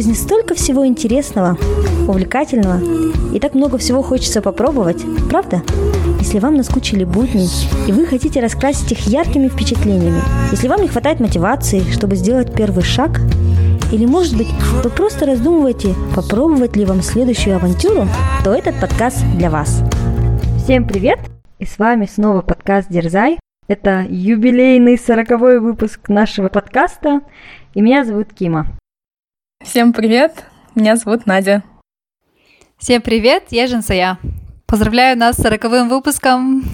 жизни столько всего интересного, увлекательного, и так много всего хочется попробовать, правда? Если вам наскучили будни, и вы хотите раскрасить их яркими впечатлениями, если вам не хватает мотивации, чтобы сделать первый шаг, или, может быть, вы просто раздумываете, попробовать ли вам следующую авантюру, то этот подкаст для вас. Всем привет! И с вами снова подкаст «Дерзай». Это юбилейный сороковой выпуск нашего подкаста, и меня зовут Кима. Всем привет, меня зовут Надя. Всем привет, я Женсая. Поздравляю нас с сороковым выпуском.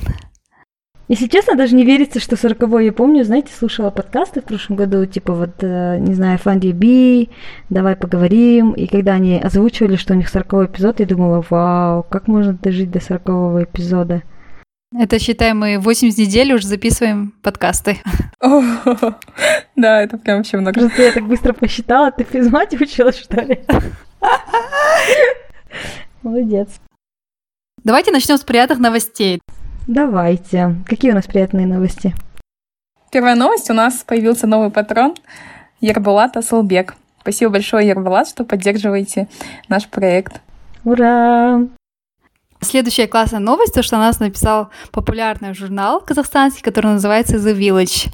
Если честно, даже не верится, что сороковой. Я помню, знаете, слушала подкасты в прошлом году, типа вот, э, не знаю, Фанди Би, давай поговорим. И когда они озвучивали, что у них сороковой эпизод, я думала, вау, как можно дожить до сорокового эпизода. Это, считай, мы 80 недель уже записываем подкасты. да, это прям вообще много. Просто я так быстро посчитала, ты физмате училась, что ли? Молодец. Давайте начнем с приятных новостей. Давайте. Какие у нас приятные новости? Первая новость. У нас появился новый патрон Ербулат Асылбек. Спасибо большое, Ербулат, что поддерживаете наш проект. Ура! Следующая классная новость, то, что нас написал популярный журнал казахстанский, который называется The Village.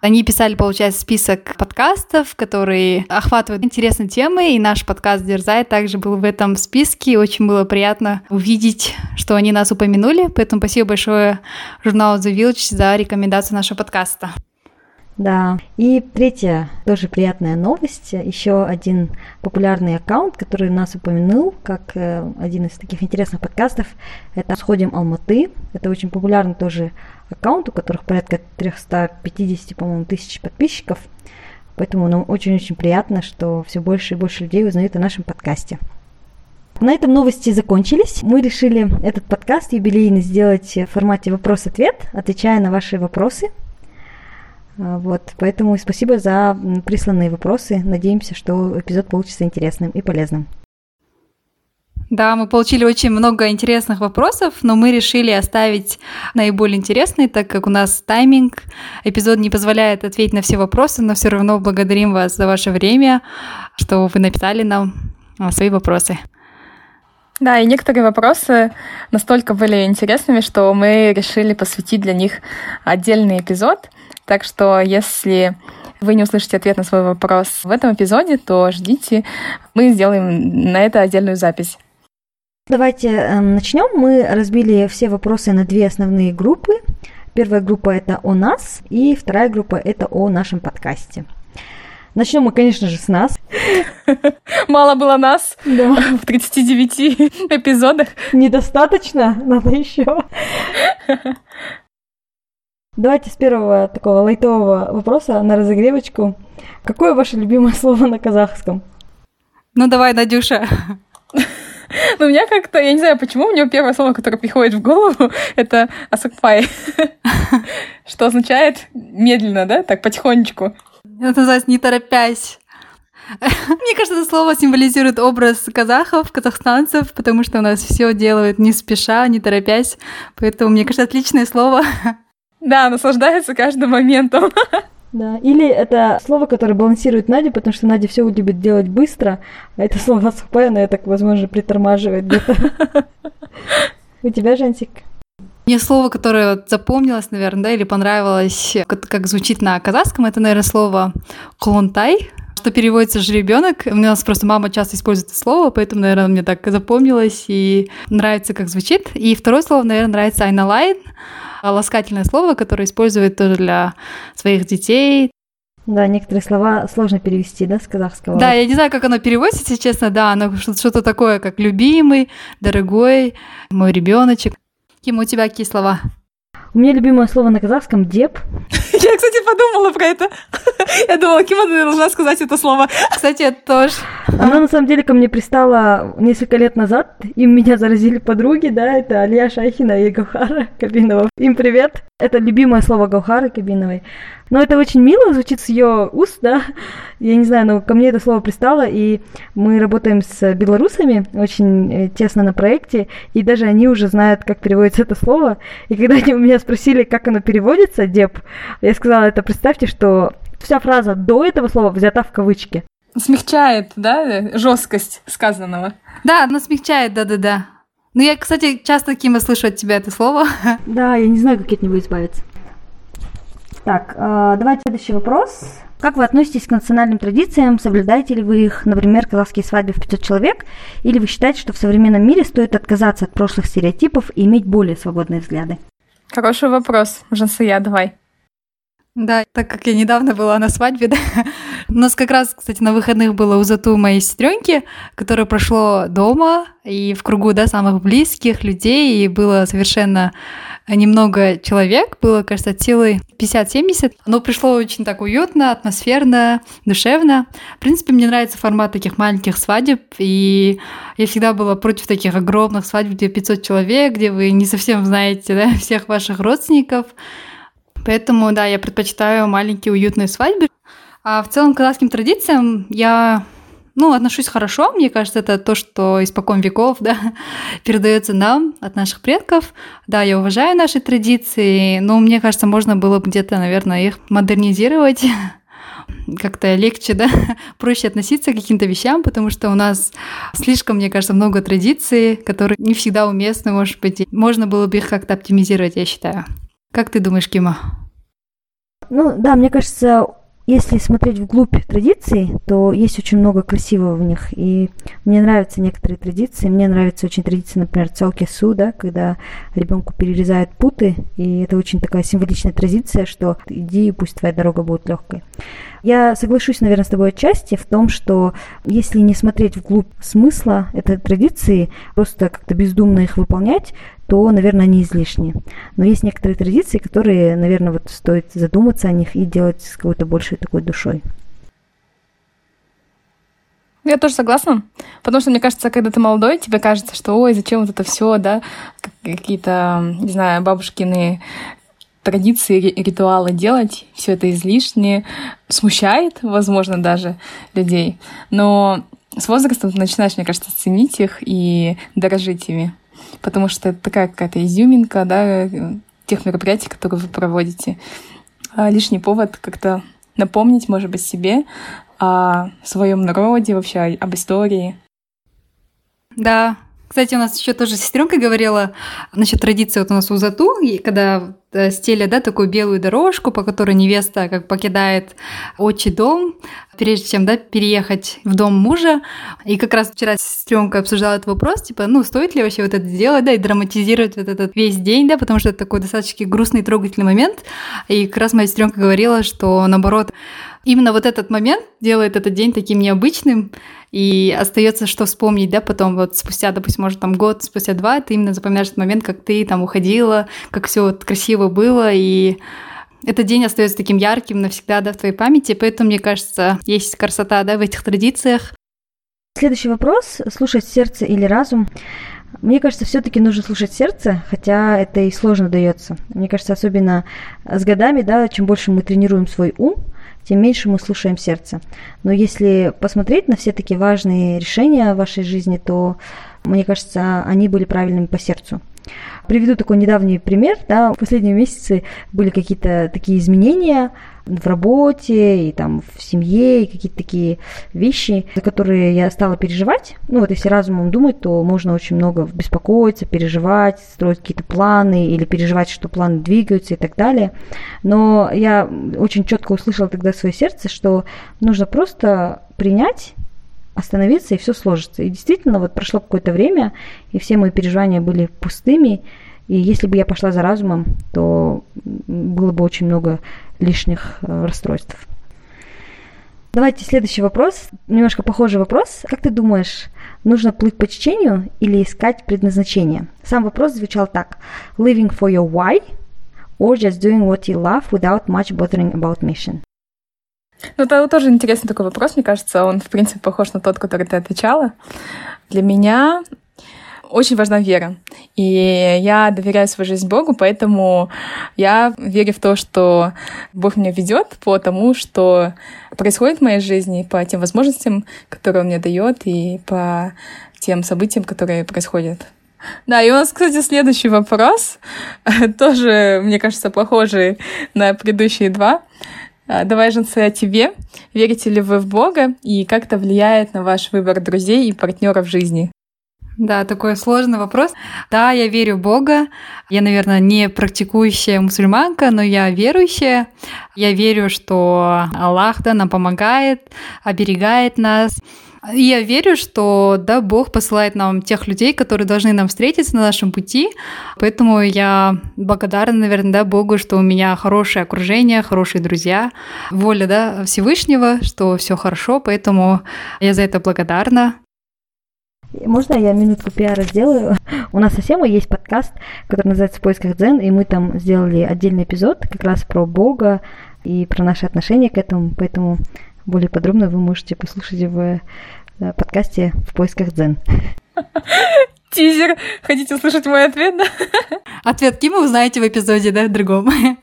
Они писали, получается, список подкастов, которые охватывают интересные темы, и наш подкаст «Дерзай» также был в этом списке, очень было приятно увидеть, что они нас упомянули, поэтому спасибо большое журналу The Village за рекомендацию нашего подкаста. Да. И третья, тоже приятная новость. Еще один популярный аккаунт, который нас упомянул, как э, один из таких интересных подкастов, это «Сходим Алматы». Это очень популярный тоже аккаунт, у которых порядка 350, по-моему, тысяч подписчиков. Поэтому нам очень-очень приятно, что все больше и больше людей узнают о нашем подкасте. На этом новости закончились. Мы решили этот подкаст юбилейный сделать в формате вопрос-ответ, отвечая на ваши вопросы – вот, поэтому спасибо за присланные вопросы. Надеемся, что эпизод получится интересным и полезным. Да, мы получили очень много интересных вопросов, но мы решили оставить наиболее интересные, так как у нас тайминг. Эпизод не позволяет ответить на все вопросы, но все равно благодарим вас за ваше время, что вы написали нам а, свои вопросы. Да, и некоторые вопросы настолько были интересными, что мы решили посвятить для них отдельный эпизод. Так что если вы не услышите ответ на свой вопрос в этом эпизоде, то ждите, мы сделаем на это отдельную запись. Давайте э, начнем. Мы разбили все вопросы на две основные группы. Первая группа это о нас, и вторая группа это о нашем подкасте. Начнем мы, конечно же, с нас. Мало было нас да. в 39 эпизодах. Недостаточно, надо еще. Давайте с первого такого лайтового вопроса на разогревочку. Какое ваше любимое слово на казахском? Ну давай, Надюша. Ну, у меня как-то, я не знаю, почему, у него первое слово, которое приходит в голову, это асакпай, что означает медленно, да, так, потихонечку. Это называется «не торопясь». Мне кажется, это слово символизирует образ казахов, казахстанцев, потому что у нас все делают не спеша, не торопясь. Поэтому, мне кажется, отличное слово. Да, наслаждается каждым моментом. Да, или это слово, которое балансирует Надя, потому что Надя все любит делать быстро, а это слово сухпай, оно так, возможно, притормаживает где-то. У тебя, Жансик? Мне слово, которое вот запомнилось, наверное, да, или понравилось, как, как звучит на казахском, это, наверное, слово «клонтай», что переводится «жеребенок». У нас просто мама часто использует это слово, поэтому, наверное, мне так запомнилось и нравится, как звучит. И второе слово, наверное, нравится «айналайн», ласкательное слово, которое использует тоже для своих детей. Да, некоторые слова сложно перевести, да, с казахского. Да, я не знаю, как оно переводится, если честно, да, оно что-то такое, как любимый, дорогой, мой ребеночек. Ким, у тебя какие слова? У меня любимое слово на казахском «деп». Я, кстати, подумала про это. Я думала, Кима должна сказать это слово. Кстати, это тоже. Она на самом деле ко мне пристала несколько лет назад. Им меня заразили подруги, да, это Алия Шайхина и Гаухара Кабинова. Им привет. Это любимое слово Гаухары Кабиновой. Но это очень мило звучит с ее уст, да. Я не знаю, но ко мне это слово пристало, и мы работаем с белорусами очень э, тесно на проекте, и даже они уже знают, как переводится это слово. И когда они у меня спросили, как оно переводится, деп, я сказала, это представьте, что вся фраза до этого слова взята в кавычки. Смягчает, да, жесткость сказанного. Да, она смягчает, да-да-да. Ну, я, кстати, часто, Кима, слышу от тебя это слово. Да, я не знаю, как от него избавиться. Так, э, давайте следующий вопрос. Как вы относитесь к национальным традициям? Соблюдаете ли вы их, например, казахские свадьбы в 500 человек? Или вы считаете, что в современном мире стоит отказаться от прошлых стереотипов и иметь более свободные взгляды? Хороший вопрос, Жансия, давай. Да, так как я недавно была на свадьбе, да, у нас как раз, кстати, на выходных было у Зату моей сестренки, которое прошло дома и в кругу, да, самых близких людей, и было совершенно немного человек, было, кажется, от силы 50-70, но пришло очень так уютно, атмосферно, душевно. В принципе, мне нравится формат таких маленьких свадеб, и я всегда была против таких огромных свадеб, где 500 человек, где вы не совсем знаете да, всех ваших родственников. Поэтому, да, я предпочитаю маленькие уютные свадьбы. А в целом к казахским традициям я ну, отношусь хорошо. Мне кажется, это то, что испокон веков, да, передается нам от наших предков. Да, я уважаю наши традиции, но мне кажется, можно было бы где-то, наверное, их модернизировать как-то легче, да, проще относиться к каким-то вещам, потому что у нас слишком, мне кажется, много традиций, которые не всегда уместны, может быть. Можно было бы их как-то оптимизировать, я считаю. Как ты думаешь, Кима? Ну да, мне кажется, если смотреть вглубь традиций, то есть очень много красивого в них. И мне нравятся некоторые традиции. Мне нравится очень традиция, например, целки суда, когда ребенку перерезают путы. И это очень такая символичная традиция, что иди, пусть твоя дорога будет легкой. Я соглашусь, наверное, с тобой отчасти в том, что если не смотреть вглубь смысла этой традиции, просто как-то бездумно их выполнять, то, наверное, они излишни. Но есть некоторые традиции, которые, наверное, вот стоит задуматься о них и делать с какой-то большей такой душой. Я тоже согласна, потому что мне кажется, когда ты молодой, тебе кажется, что ой, зачем вот это все, да, какие-то, не знаю, бабушкины традиции, ритуалы делать, все это излишне, смущает, возможно, даже людей. Но с возрастом ты начинаешь, мне кажется, ценить их и дорожить ими потому что это такая какая-то изюминка, да, тех мероприятий, которые вы проводите. А лишний повод как-то напомнить, может быть, себе о своем народе, вообще об истории. Да, кстати, у нас еще тоже сестренка говорила насчет традиции вот у нас у Зату, когда э, стелят, да, такую белую дорожку, по которой невеста как покидает отчий дом, прежде чем, да, переехать в дом мужа. И как раз вчера сестренка обсуждала этот вопрос, типа, ну, стоит ли вообще вот это делать, да, и драматизировать вот этот весь день, да, потому что это такой достаточно грустный и трогательный момент. И как раз моя сестренка говорила, что наоборот, именно вот этот момент делает этот день таким необычным, и остается что вспомнить, да, потом вот спустя, допустим, может, там год, спустя два, ты именно запоминаешь этот момент, как ты там уходила, как все вот красиво было, и этот день остается таким ярким навсегда, да, в твоей памяти, поэтому, мне кажется, есть красота, да, в этих традициях. Следующий вопрос. Слушать сердце или разум? Мне кажется, все-таки нужно слушать сердце, хотя это и сложно дается. Мне кажется, особенно с годами, да, чем больше мы тренируем свой ум, тем меньше мы слушаем сердце. Но если посмотреть на все такие важные решения в вашей жизни, то, мне кажется, они были правильными по сердцу. Приведу такой недавний пример. Да, в последние месяцы были какие-то такие изменения в работе и там в семье, и какие-то такие вещи, за которые я стала переживать. Ну вот если разумом думать, то можно очень много беспокоиться, переживать, строить какие-то планы или переживать, что планы двигаются и так далее. Но я очень четко услышала тогда свое сердце, что нужно просто принять остановиться, и все сложится. И действительно, вот прошло какое-то время, и все мои переживания были пустыми, и если бы я пошла за разумом, то было бы очень много лишних э, расстройств. Давайте следующий вопрос. Немножко похожий вопрос. Как ты думаешь, нужно плыть по течению или искать предназначение? Сам вопрос звучал так. Living for your why or just doing what you love without much bothering about mission? Ну, это тоже интересный такой вопрос, мне кажется. Он, в принципе, похож на тот, который ты отвечала. Для меня очень важна вера. И я доверяю свою жизнь Богу, поэтому я верю в то, что Бог меня ведет по тому, что происходит в моей жизни, по тем возможностям, которые Он мне дает, и по тем событиям, которые происходят. Да, и у нас, кстати, следующий вопрос, тоже, мне кажется, похожий на предыдущие два. А, давай, Женцы, о тебе. Верите ли вы в Бога и как это влияет на ваш выбор друзей и партнеров жизни? Да, такой сложный вопрос. Да, я верю в Бога. Я, наверное, не практикующая мусульманка, но я верующая. Я верю, что Аллах да, нам помогает, оберегает нас. Я верю, что да, Бог посылает нам тех людей, которые должны нам встретиться на нашем пути. Поэтому я благодарна, наверное, да, Богу, что у меня хорошее окружение, хорошие друзья, воля да, Всевышнего, что все хорошо, поэтому я за это благодарна. Можно я минутку пиара сделаю? У нас совсем есть подкаст, который называется «В поисках дзен», и мы там сделали отдельный эпизод как раз про Бога и про наши отношения к этому, поэтому более подробно вы можете послушать в э, подкасте «В поисках дзен». Тизер. Хотите услышать мой ответ, да? Ответ Кима узнаете в эпизоде, да, другом.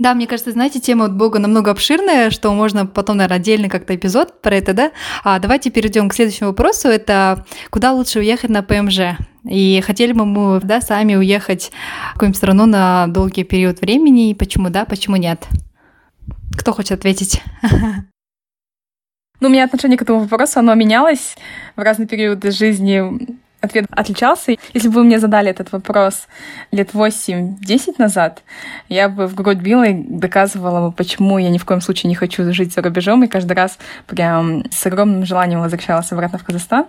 Да, мне кажется, знаете, тема от Бога намного обширная, что можно потом, наверное, отдельно как-то эпизод про это, да? А давайте перейдем к следующему вопросу. Это куда лучше уехать на ПМЖ? И хотели бы мы, да, сами уехать в какую-нибудь страну на долгий период времени, и почему да, почему нет? Кто хочет ответить? Ну, у меня отношение к этому вопросу, оно менялось в разные периоды жизни ответ отличался. Если бы вы мне задали этот вопрос лет 8-10 назад, я бы в грудь била и доказывала почему я ни в коем случае не хочу жить за рубежом, и каждый раз прям с огромным желанием возвращалась обратно в Казахстан.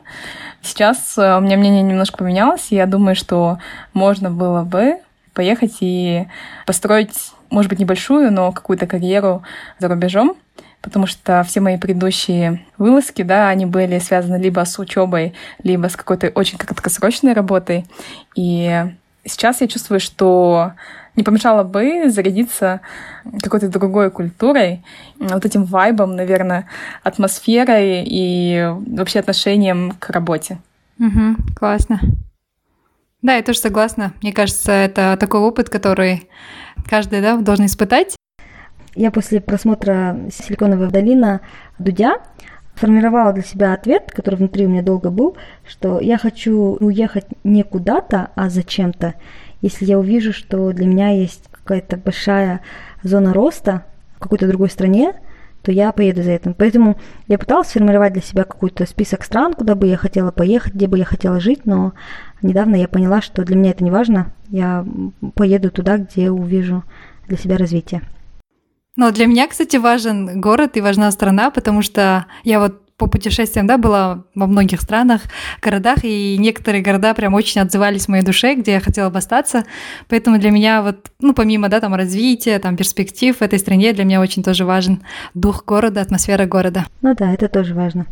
Сейчас э, у меня мнение немножко поменялось, и я думаю, что можно было бы поехать и построить, может быть, небольшую, но какую-то карьеру за рубежом, потому что все мои предыдущие вылазки, да, они были связаны либо с учебой, либо с какой-то очень краткосрочной работой. И сейчас я чувствую, что не помешало бы зарядиться какой-то другой культурой, вот этим вайбом, наверное, атмосферой и вообще отношением к работе. Угу, классно. Да, я тоже согласна. Мне кажется, это такой опыт, который каждый да, должен испытать. Я после просмотра «Силиконовая долина» Дудя формировала для себя ответ, который внутри у меня долго был, что я хочу уехать не куда-то, а зачем-то. Если я увижу, что для меня есть какая-то большая зона роста в какой-то другой стране, то я поеду за этим. Поэтому я пыталась сформировать для себя какой-то список стран, куда бы я хотела поехать, где бы я хотела жить, но недавно я поняла, что для меня это не важно. Я поеду туда, где увижу для себя развитие. Но для меня, кстати, важен город и важна страна, потому что я вот по путешествиям, да, была во многих странах, городах, и некоторые города прям очень отзывались в моей душе, где я хотела бы остаться. Поэтому для меня вот, ну, помимо, да, там, развития, там, перспектив в этой стране, для меня очень тоже важен дух города, атмосфера города. Ну да, это тоже важно.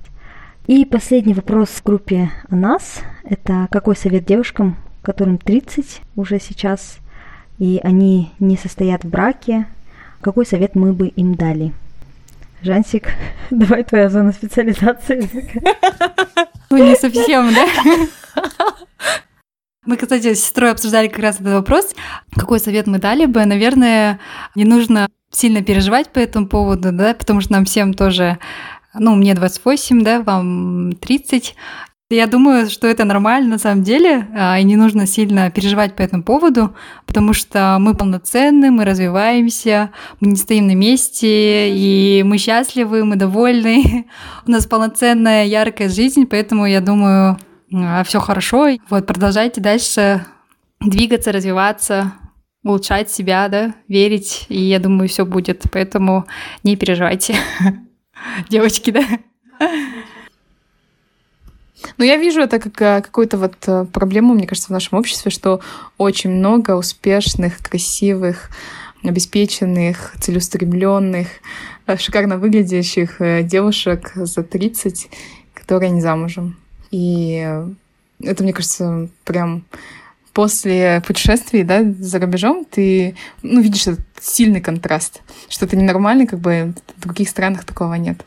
И последний вопрос в группе о нас. Это какой совет девушкам, которым 30 уже сейчас, и они не состоят в браке, какой совет мы бы им дали? Жансик, давай твоя зона специализации. Ну, не совсем, да? Мы, кстати, с сестрой обсуждали как раз этот вопрос. Какой совет мы дали бы? Наверное, не нужно сильно переживать по этому поводу, да, потому что нам всем тоже ну, мне 28, да, вам 30, я думаю, что это нормально на самом деле, а, и не нужно сильно переживать по этому поводу, потому что мы полноценны, мы развиваемся, мы не стоим на месте, и мы счастливы, мы довольны, у нас полноценная, яркая жизнь, поэтому я думаю, а, все хорошо. Вот, продолжайте дальше двигаться, развиваться, улучшать себя, да, верить, и я думаю, все будет, поэтому не переживайте, девочки, да. Ну, я вижу это как э, какую-то вот э, проблему, мне кажется, в нашем обществе, что очень много успешных, красивых, обеспеченных, целеустремленных, э, шикарно выглядящих девушек за 30, которые не замужем. И это, мне кажется, прям после путешествий, да, за рубежом, ты, ну, видишь этот сильный контраст, что это ненормально, как бы в других странах такого нет.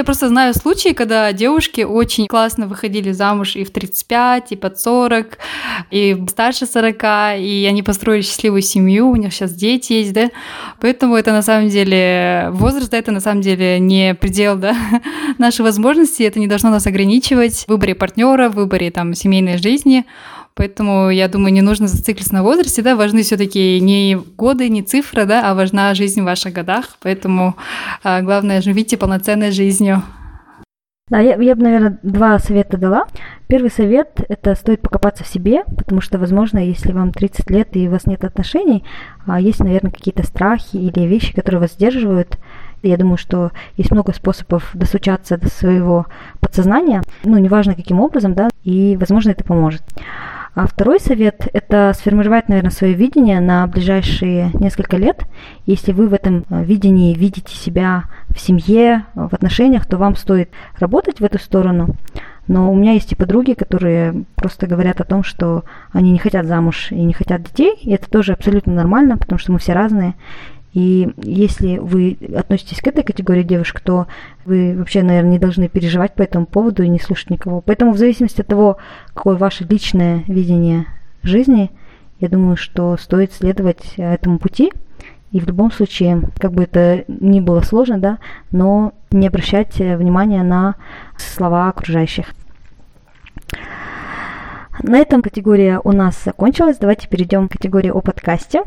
Я просто знаю случаи, когда девушки очень классно выходили замуж и в 35, и под 40, и старше 40, и они построили счастливую семью, у них сейчас дети есть, да, поэтому это на самом деле, возраст, да, это на самом деле не предел, да, нашей возможности, это не должно нас ограничивать в выборе партнера, в выборе там семейной жизни, Поэтому, я думаю, не нужно зацикливаться на возрасте, да, важны все таки не годы, не цифры, да, а важна жизнь в ваших годах. Поэтому а, главное, живите полноценной жизнью. Да, я, я бы, наверное, два совета дала. Первый совет – это стоит покопаться в себе, потому что, возможно, если вам 30 лет и у вас нет отношений, а есть, наверное, какие-то страхи или вещи, которые вас сдерживают. Я думаю, что есть много способов достучаться до своего подсознания, ну, неважно каким образом, да, и, возможно, это поможет. А второй совет – это сформировать, наверное, свое видение на ближайшие несколько лет. Если вы в этом э, видении видите себя в семье, в отношениях, то вам стоит работать в эту сторону. Но у меня есть и подруги, которые просто говорят о том, что они не хотят замуж и не хотят детей. И это тоже абсолютно нормально, потому что мы все разные. И если вы относитесь к этой категории девушек, то вы вообще, наверное, не должны переживать по этому поводу и не слушать никого. Поэтому в зависимости от того, какое ваше личное видение жизни, я думаю, что стоит следовать этому пути. И в любом случае, как бы это ни было сложно, да, но не обращать внимания на слова окружающих. На этом категория у нас закончилась. Давайте перейдем к категории о подкасте.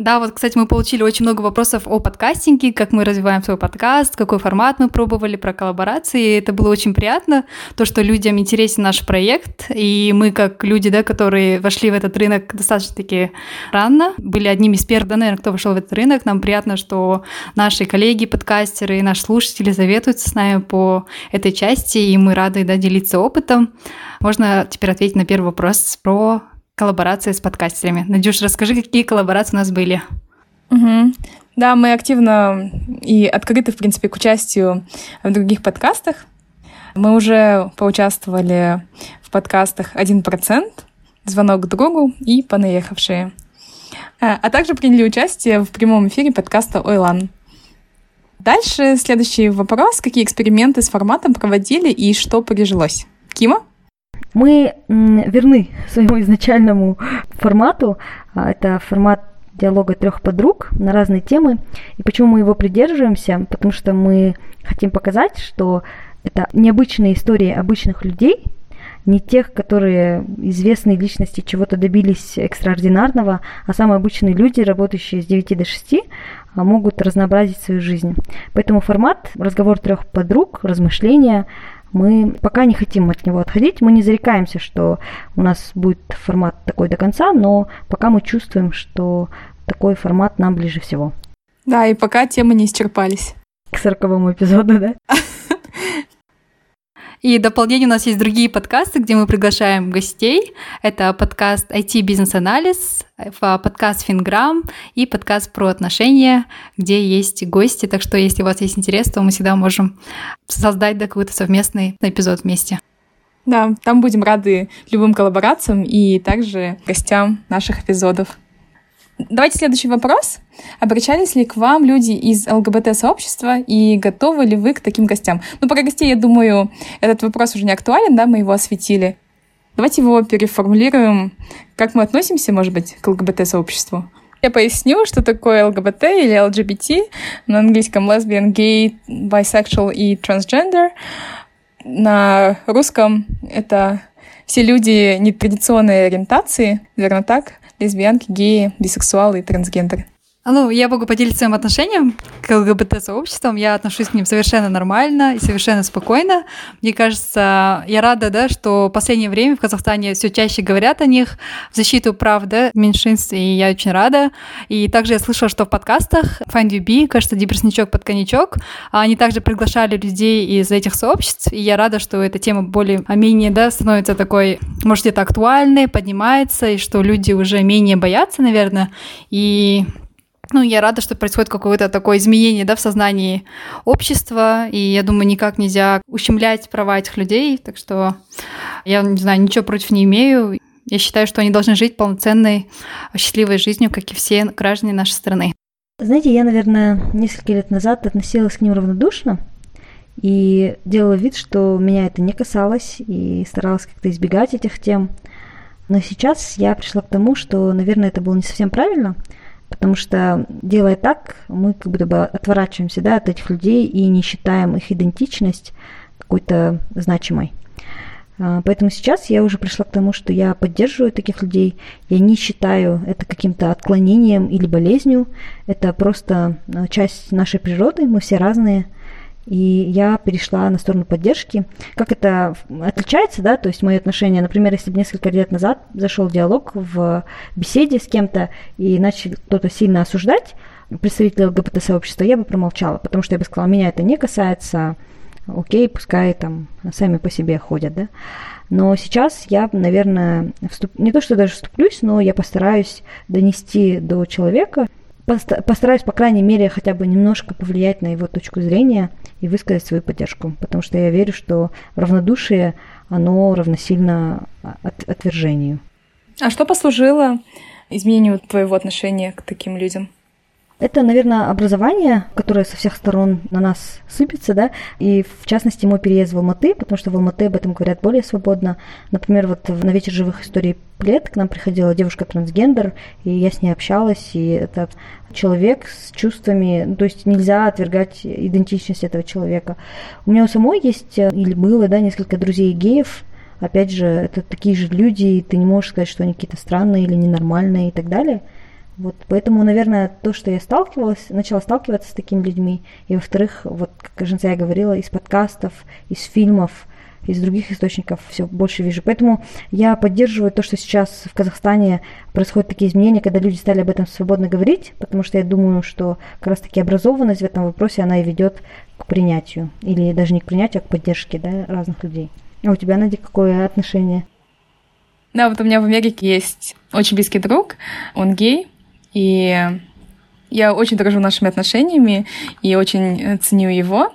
Да, вот, кстати, мы получили очень много вопросов о подкастинге, как мы развиваем свой подкаст, какой формат мы пробовали, про коллаборации. Это было очень приятно, то, что людям интересен наш проект, и мы, как люди, да, которые вошли в этот рынок достаточно-таки рано, были одними из первых, да, наверное, кто вошел в этот рынок. Нам приятно, что наши коллеги, подкастеры и наши слушатели советуются с нами по этой части, и мы рады, да, делиться опытом. Можно теперь ответить на первый вопрос про коллаборации с подкастерами. Надюш, расскажи, какие коллаборации у нас были? Угу. Да, мы активно и открыты, в принципе, к участию в других подкастах. Мы уже поучаствовали в подкастах «1%», «Звонок к другу» и «Понаехавшие». А, а также приняли участие в прямом эфире подкаста «Ойлан». Дальше следующий вопрос. Какие эксперименты с форматом проводили и что прижилось? Кима? Мы верны своему изначальному формату. А, это формат диалога трех подруг на разные темы. И почему мы его придерживаемся? Потому что мы хотим показать, что это необычные истории обычных людей, не тех, которые известные личности чего-то добились экстраординарного, а самые обычные люди, работающие с 9 до 6, а, могут разнообразить свою жизнь. Поэтому формат разговор трех подруг, размышления, мы пока не хотим от него отходить. Мы не зарекаемся, что у нас будет формат такой до конца, но пока мы чувствуем, что такой формат нам ближе всего. Да, и пока темы не исчерпались. К сороковому эпизоду, да? И дополнение у нас есть другие подкасты, где мы приглашаем гостей. Это подкаст IT бизнес-анализ, подкаст Финграм и подкаст про отношения, где есть гости. Так что, если у вас есть интерес, то мы всегда можем создать да, какой-то совместный эпизод вместе. Да, там будем рады любым коллаборациям и также гостям наших эпизодов. Давайте следующий вопрос. Обращались ли к вам люди из ЛГБТ-сообщества и готовы ли вы к таким гостям? Ну, про гостей, я думаю, этот вопрос уже не актуален, да, мы его осветили. Давайте его переформулируем. Как мы относимся, может быть, к ЛГБТ-сообществу? Я поясню, что такое ЛГБТ или LGBT, на английском lesbian, gay, bisexual и transgender. На русском это все люди нетрадиционной ориентации, верно так? Лесбиянки, геи, бисексуалы и трансгендеры. Ну, я могу поделиться своим отношением к ЛГБТ-сообществам. Я отношусь к ним совершенно нормально и совершенно спокойно. Мне кажется, я рада, да, что в последнее время в Казахстане все чаще говорят о них в защиту прав да, меньшинств, и я очень рада. И также я слышала, что в подкастах Find Be, кажется, Дебресничок под коньячок, они также приглашали людей из этих сообществ, и я рада, что эта тема более-менее да, становится такой, может, где-то актуальной, поднимается, и что люди уже менее боятся, наверное, и ну, я рада, что происходит какое-то такое изменение, да, в сознании общества, и я думаю, никак нельзя ущемлять права этих людей, так что я, не знаю, ничего против не имею. Я считаю, что они должны жить полноценной, счастливой жизнью, как и все граждане нашей страны. Знаете, я, наверное, несколько лет назад относилась к ним равнодушно и делала вид, что меня это не касалось, и старалась как-то избегать этих тем. Но сейчас я пришла к тому, что, наверное, это было не совсем правильно – Потому что, делая так, мы как будто бы отворачиваемся да, от этих людей и не считаем их идентичность какой-то значимой. А, поэтому сейчас я уже пришла к тому, что я поддерживаю таких людей. Я не считаю это каким-то отклонением или болезнью. Это просто а, часть нашей природы. Мы все разные. И я перешла на сторону поддержки. Как это отличается, да, то есть мои отношения, например, если бы несколько лет назад зашел диалог в беседе с кем-то и начал кто-то сильно осуждать представителя ЛГБТ-сообщества, я бы промолчала, потому что я бы сказала, меня это не касается, окей, пускай там сами по себе ходят, да. Но сейчас я, наверное, вступ... не то, что даже вступлюсь, но я постараюсь донести до человека, постараюсь, по крайней мере, хотя бы немножко повлиять на его точку зрения и высказать свою поддержку, потому что я верю, что равнодушие, оно равносильно от, отвержению. А что послужило изменению твоего отношения к таким людям? Это, наверное, образование, которое со всех сторон на нас сыпется, да, и в частности мой переезд в Алматы, потому что в Алматы об этом говорят более свободно. Например, вот на вечер живых историй лет к нам приходила девушка-трансгендер, и я с ней общалась, и это человек с чувствами, ну, то есть нельзя отвергать идентичность этого человека. У меня у самой есть, э, или было, да, несколько друзей геев, опять же, это такие же люди, и ты не можешь сказать, что они какие-то странные или ненормальные и так далее – вот, поэтому, наверное, то, что я сталкивалась, начала сталкиваться с такими людьми, и, во-вторых, вот, как я говорила, из подкастов, из фильмов, из других источников все больше вижу. Поэтому я поддерживаю то, что сейчас в Казахстане происходят такие изменения, когда люди стали об этом свободно говорить, потому что я думаю, что как раз-таки образованность в этом вопросе, она и ведет к принятию. Или даже не к принятию, а к поддержке да, разных людей. А у тебя, Надя, какое отношение? Да, вот у меня в Америке есть очень близкий друг, он гей, и я очень дорожу нашими отношениями и очень ценю его.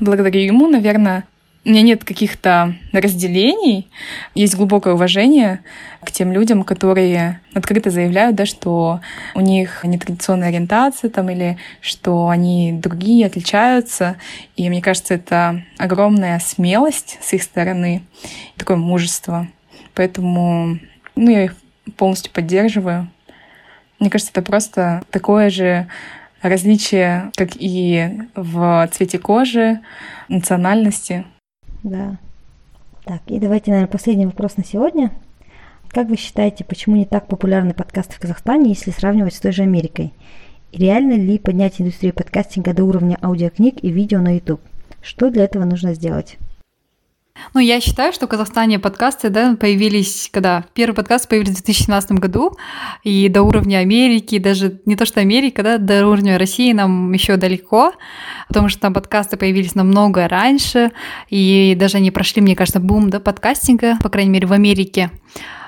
Благодаря ему, наверное, у меня нет каких-то разделений, есть глубокое уважение к тем людям, которые открыто заявляют, да, что у них нетрадиционная ориентация там, или что они другие, отличаются. И мне кажется, это огромная смелость с их стороны, такое мужество. Поэтому ну, я их полностью поддерживаю. Мне кажется, это просто такое же различие, как и в цвете кожи, национальности. Да. Так, и давайте, наверное, последний вопрос на сегодня. Как вы считаете, почему не так популярны подкасты в Казахстане, если сравнивать с той же Америкой? И реально ли поднять индустрию подкастинга до уровня аудиокниг и видео на YouTube? Что для этого нужно сделать? Ну, я считаю, что в Казахстане подкасты да, появились, когда первый подкаст появился в 2017 году, и до уровня Америки, даже не то что Америка, да, до уровня России нам еще далеко, потому что там подкасты появились намного раньше, и даже они прошли, мне кажется, бум да, подкастинга, по крайней мере, в Америке.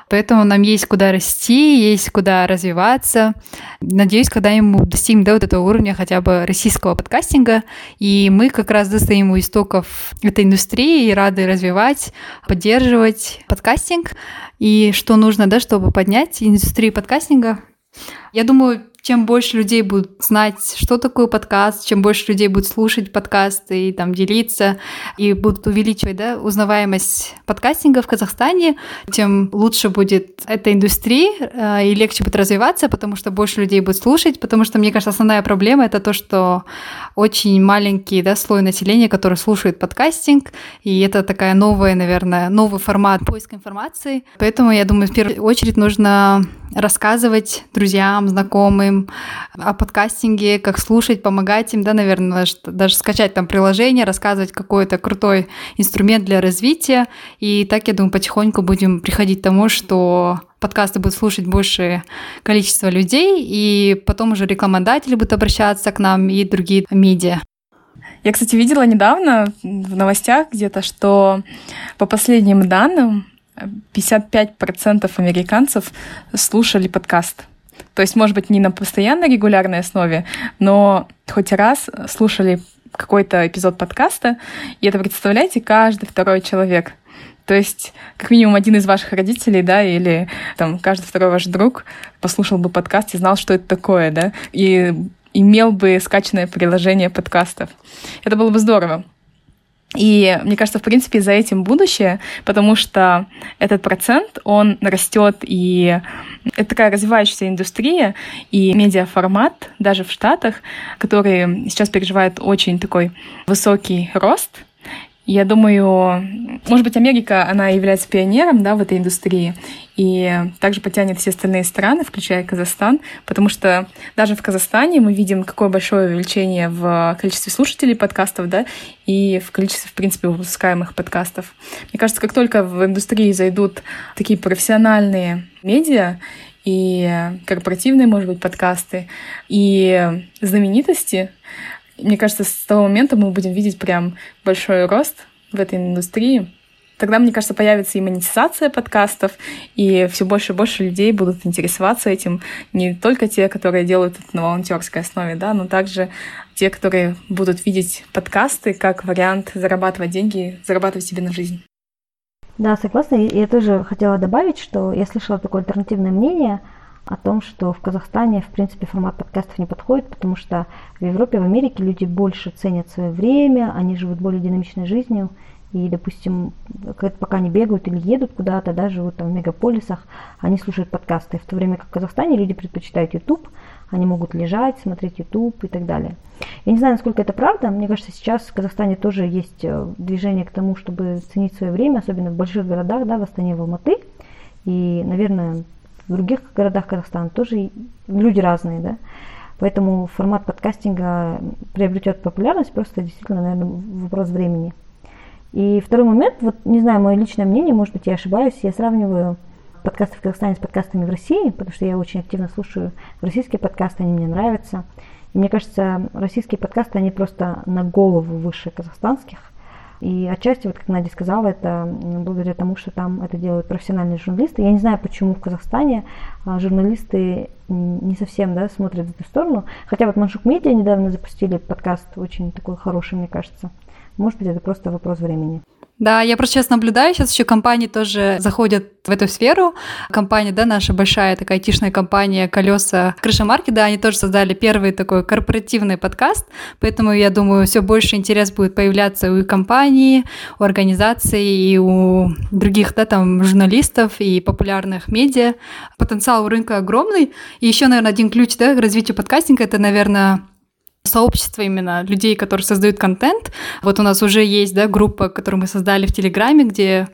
Поэтому нам есть куда расти, есть куда развиваться. Надеюсь, когда-нибудь достигнем до вот этого уровня хотя бы российского подкастинга. И мы как раз достоим у истоков этой индустрии и рады развивать, поддерживать подкастинг. И что нужно, да, чтобы поднять индустрию подкастинга? Я думаю, чем больше людей будут знать, что такое подкаст, чем больше людей будут слушать подкасты и там делиться, и будут увеличивать да, узнаваемость подкастинга в Казахстане, тем лучше будет эта индустрия э, и легче будет развиваться, потому что больше людей будет слушать, потому что, мне кажется, основная проблема — это то, что очень маленький да, слой населения, который слушает подкастинг, и это такая новая, наверное, новый формат поиска информации. Поэтому, я думаю, в первую очередь нужно рассказывать друзьям, знакомым о подкастинге, как слушать, помогать им, да, наверное, даже скачать там приложение, рассказывать какой-то крутой инструмент для развития. И так, я думаю, потихоньку будем приходить к тому, что подкасты будут слушать большее количество людей, и потом уже рекламодатели будут обращаться к нам и другие медиа. Я, кстати, видела недавно в новостях где-то, что по последним данным 55% американцев слушали подкаст. То есть, может быть, не на постоянной регулярной основе, но хоть раз слушали какой-то эпизод подкаста, и это, представляете, каждый второй человек. То есть, как минимум, один из ваших родителей, да, или там каждый второй ваш друг послушал бы подкаст и знал, что это такое, да, и имел бы скачанное приложение подкастов. Это было бы здорово. И мне кажется, в принципе, за этим будущее, потому что этот процент, он растет, и это такая развивающаяся индустрия, и медиаформат даже в Штатах, который сейчас переживает очень такой высокий рост, Я думаю, может быть, Америка, она является пионером да, в этой индустрии, и также потянет все остальные страны, включая Казахстан, потому что даже в Казахстане мы видим, какое большое увеличение в количестве слушателей подкастов, да, и в количестве, в принципе, выпускаемых подкастов. Мне кажется, как только в индустрии зайдут такие профессиональные медиа, и корпоративные, может быть, подкасты, и знаменитости, мне кажется, с того момента мы будем видеть прям большой рост в этой индустрии. Тогда, мне кажется, появится и монетизация подкастов, и все больше и больше людей будут интересоваться этим. Не только те, которые делают это на волонтерской основе, да, но также те, которые будут видеть подкасты как вариант зарабатывать деньги, зарабатывать себе на жизнь. Да, согласна. И я тоже хотела добавить, что я слышала такое альтернативное мнение – о том, что в Казахстане, в принципе, формат подкастов не подходит, потому что в Европе, в Америке люди больше ценят свое время, они живут более динамичной жизнью, и, допустим, пока они бегают или едут куда-то, да, живут там в мегаполисах, они слушают подкасты. В то время как в Казахстане люди предпочитают YouTube, они могут лежать, смотреть YouTube и так далее. Я не знаю, насколько это правда. Мне кажется, сейчас в Казахстане тоже есть э, движение к тому, чтобы ценить свое время, особенно в больших городах, да, в Астане, в Алматы. И, наверное, в других городах Казахстана тоже люди разные, да. Поэтому формат подкастинга приобретет популярность, просто действительно, наверное, вопрос времени. И второй момент, вот не знаю, мое личное мнение, может быть, я ошибаюсь, я сравниваю подкасты в Казахстане с подкастами в России, потому что я очень активно слушаю российские подкасты, они мне нравятся. И мне кажется, российские подкасты, они просто на голову выше казахстанских. И отчасти, вот как Надя сказала, это благодаря тому, что там это делают профессиональные журналисты. Я не знаю, почему в Казахстане а, журналисты не совсем да, смотрят в эту сторону. Хотя вот Маншук Медиа недавно запустили подкаст, очень такой хороший, мне кажется. Может быть, это просто вопрос времени. Да, я просто сейчас наблюдаю, сейчас еще компании тоже заходят в эту сферу. Компания, да, наша большая такая айтишная компания «Колеса Крыша Марки», да, они тоже создали первый такой корпоративный подкаст, поэтому я думаю, все больше интерес будет появляться у компании, у организаций и у других, да, там, журналистов и популярных медиа. Потенциал у рынка огромный. И еще, наверное, один ключ, да, к развитию подкастинга, это, наверное, сообщество именно людей, которые создают контент. Вот у нас уже есть да, группа, которую мы создали в Телеграме, где,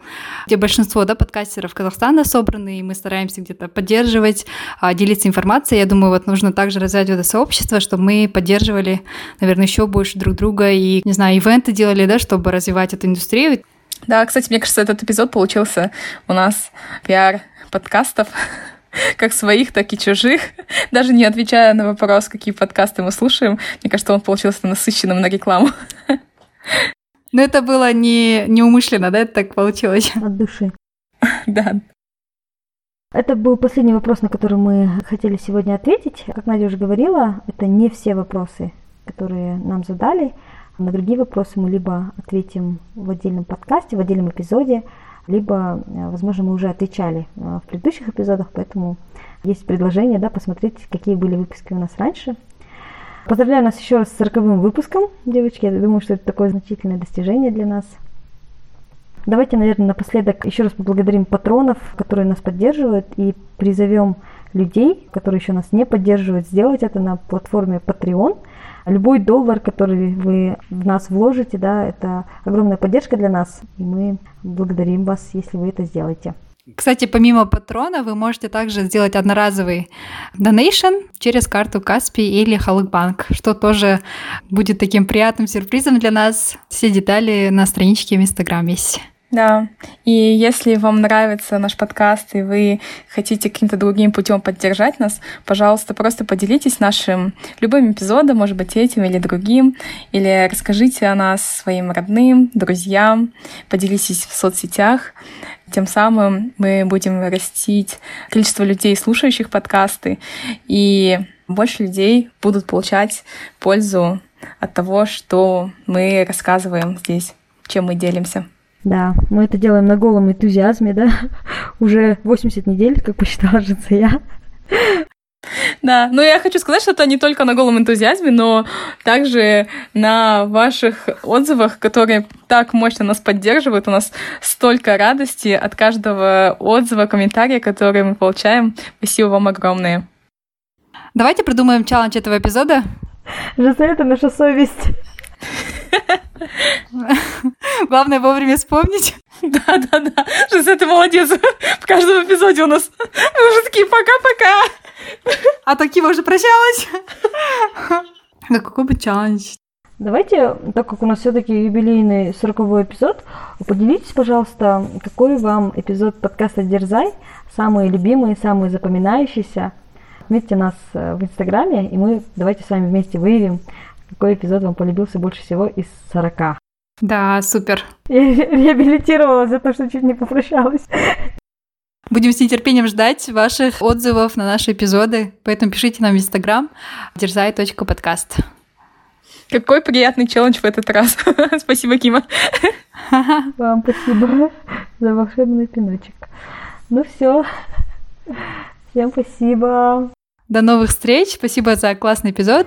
где большинство да, подкастеров Казахстана собраны, и мы стараемся где-то поддерживать, а, делиться информацией. Я думаю, вот нужно также развивать это сообщество, чтобы мы поддерживали, наверное, еще больше друг друга и, не знаю, ивенты делали, да, чтобы развивать эту индустрию. Да, кстати, мне кажется, этот эпизод получился у нас пиар подкастов как своих, так и чужих. Даже не отвечая на вопрос, какие подкасты мы слушаем, мне кажется, он получился насыщенным на рекламу. Но это было не неумышленно, да? Это так получилось? От души. Да. Это был последний вопрос, на который мы хотели сегодня ответить. Как Надя уже говорила, это не все вопросы, которые нам задали. На другие вопросы мы либо ответим в отдельном подкасте, в отдельном эпизоде, либо, э, возможно, мы уже отвечали э, в предыдущих эпизодах, поэтому есть предложение да, посмотреть, какие были выпуски у нас раньше. Поздравляю нас еще раз с 40 выпуском, девочки. Я думаю, что это такое значительное достижение для нас. Давайте, наверное, напоследок еще раз поблагодарим патронов, которые нас поддерживают, и призовем людей, которые еще нас не поддерживают, сделать это на платформе Patreon – Любой доллар, который вы в нас вложите, да, это огромная поддержка для нас. И мы благодарим вас, если вы это сделаете. Кстати, помимо патрона, вы можете также сделать одноразовый donation через карту Каспи или Халыкбанк, что тоже будет таким приятным сюрпризом для нас. Все детали на страничке в Инстаграм есть. Да, и если вам нравится наш подкаст и вы хотите каким-то другим путем поддержать нас, пожалуйста, просто поделитесь нашим любым эпизодом, может быть, этим или другим, или расскажите о нас своим родным, друзьям, поделитесь в соцсетях. Тем самым мы будем растить количество людей, слушающих подкасты, и больше людей будут получать пользу от того, что мы рассказываем здесь, чем мы делимся. Да, мы это делаем на голом энтузиазме, да, уже 80 недель, как посчитала же я. Да, но я хочу сказать, что это не только на голом энтузиазме, но также на ваших отзывах, которые так мощно нас поддерживают. У нас столько радости от каждого отзыва, комментария, которые мы получаем. Спасибо вам огромное. Давайте придумаем челлендж этого эпизода. Же это наша совесть. Главное вовремя вспомнить. Да-да-да, Жиза, ты молодец. В каждом эпизоде у нас мы уже такие пока-пока. А то Кима уже прощалась. Да какой бы челлендж. Давайте, так как у нас все-таки юбилейный 40 эпизод, поделитесь, пожалуйста, какой вам эпизод подкаста «Дерзай», самый любимый, самый запоминающийся. Отметьте нас э, в Инстаграме, и мы давайте с вами вместе выявим, какой эпизод вам полюбился больше всего из 40. Да, супер. Я реабилитировала за то, что чуть не попрощалась. Будем с нетерпением ждать ваших отзывов на наши эпизоды, поэтому пишите нам в Инстаграм дерзай.подкаст. Какой приятный челлендж в этот раз. спасибо, Кима. Вам спасибо за волшебный пиночек. Ну все. Всем спасибо. До новых встреч. Спасибо за классный эпизод.